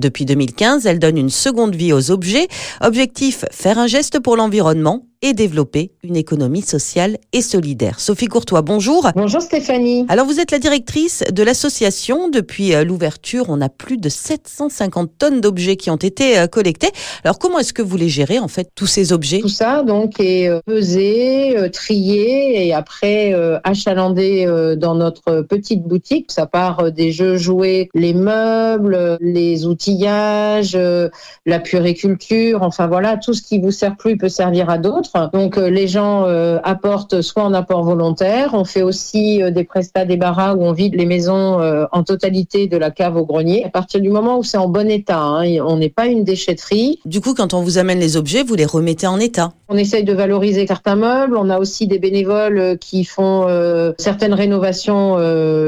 Depuis 2015, elle donne une seconde vie aux objets. Objectif, faire un geste pour l'environnement et développer une économie sociale et solidaire. Sophie Courtois, bonjour. Bonjour Stéphanie. Alors vous êtes la directrice de l'association. Depuis euh, l'ouverture, on a plus de 750 tonnes d'objets qui ont été euh, collectés. Alors comment est-ce que vous les gérez en fait tous ces objets? Tout ça donc est euh, pesé, trié et après achalandé dans notre petite boutique. Ça part des jeux jouets, les meubles, les outillages, la puériculture, enfin voilà, tout ce qui vous sert plus peut servir à d'autres. Donc euh, les gens euh, apportent soit en apport volontaire, on fait aussi euh, des prestats débarras où on vide les maisons en totalité de la cave au grenier. À partir du moment où c'est en bon état, hein, on n'est pas une déchetterie. Du coup, quand on vous amène les objets, vous les remettez en état. On essaye de valoriser certains meubles. On a aussi des bénévoles qui font certaines rénovations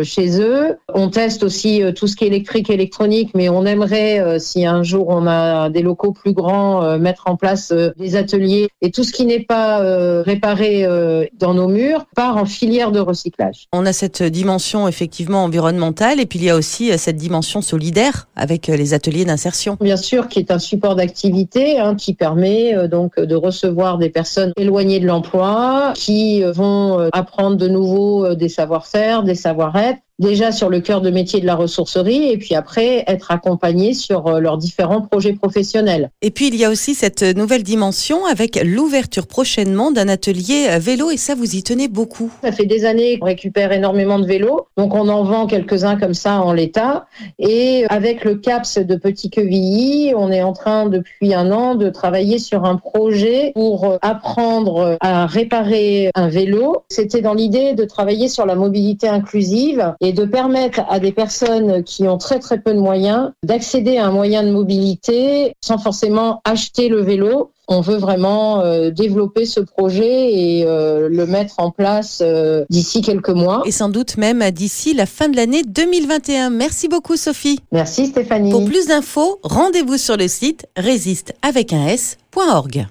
chez eux. On teste aussi tout ce qui est électrique et électronique, mais on aimerait, si un jour on a des locaux plus grands, mettre en place des ateliers et tout ce qui n'est pas euh, réparé euh, dans nos murs part en filière de recyclage. On a cette dimension effectivement environnementale et puis il y a aussi euh, cette dimension solidaire avec les ateliers d'insertion. Bien sûr, qui est un support d'activité hein, qui permet donc de recevoir des personnes éloignées de l'emploi qui vont apprendre de nouveau des savoir-faire, des savoir-être déjà sur le cœur de métier de la ressourcerie et puis après être accompagné sur euh, leurs différents projets professionnels. Et puis il y a aussi cette nouvelle dimension avec l'ouverture prochainement d'un atelier vélo et ça vous y tenez beaucoup. Ça fait des années qu'on récupère énormément de vélos, donc on en vend quelques-uns comme ça en l'état et avec le CAPS de Petit Quevilly, on est en train depuis un an de travailler sur un projet pour euh, apprendre à réparer un vélo. C'était dans l'idée de travailler sur la mobilité inclusive et et de permettre à des personnes qui ont très très peu de moyens d'accéder à un moyen de mobilité sans forcément acheter le vélo. On veut vraiment euh, développer ce projet et euh, le mettre en place euh, d'ici quelques mois. Et sans doute même d'ici la fin de l'année 2021. Merci beaucoup Sophie. Merci Stéphanie. Pour plus d'infos, rendez-vous sur le site résiste avec un s.org.